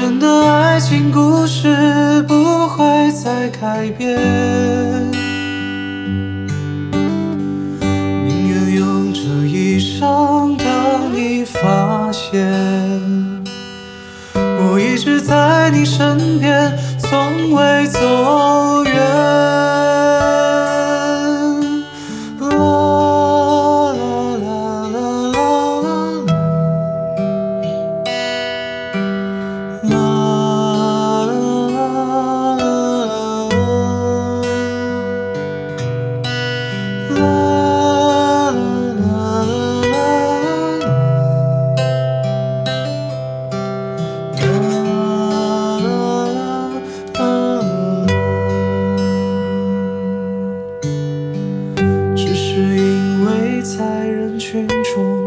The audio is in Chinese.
真的爱情故事不会再改变。宁愿用这一生等你发现，我一直在你身边，从未走远。在人群中。